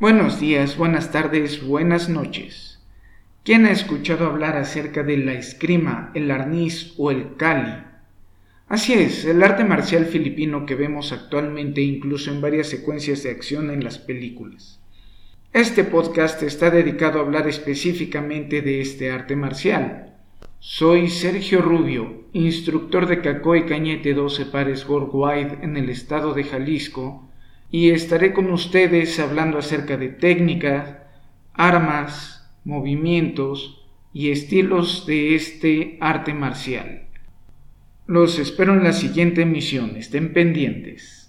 Buenos días, buenas tardes, buenas noches. ¿Quién ha escuchado hablar acerca de la esgrima, el arniz o el cali? Así es, el arte marcial filipino que vemos actualmente incluso en varias secuencias de acción en las películas. Este podcast está dedicado a hablar específicamente de este arte marcial. Soy Sergio Rubio, instructor de Cacoy Cañete 12 Pares Worldwide en el estado de Jalisco, y estaré con ustedes hablando acerca de técnica, armas, movimientos y estilos de este arte marcial. Los espero en la siguiente emisión, estén pendientes.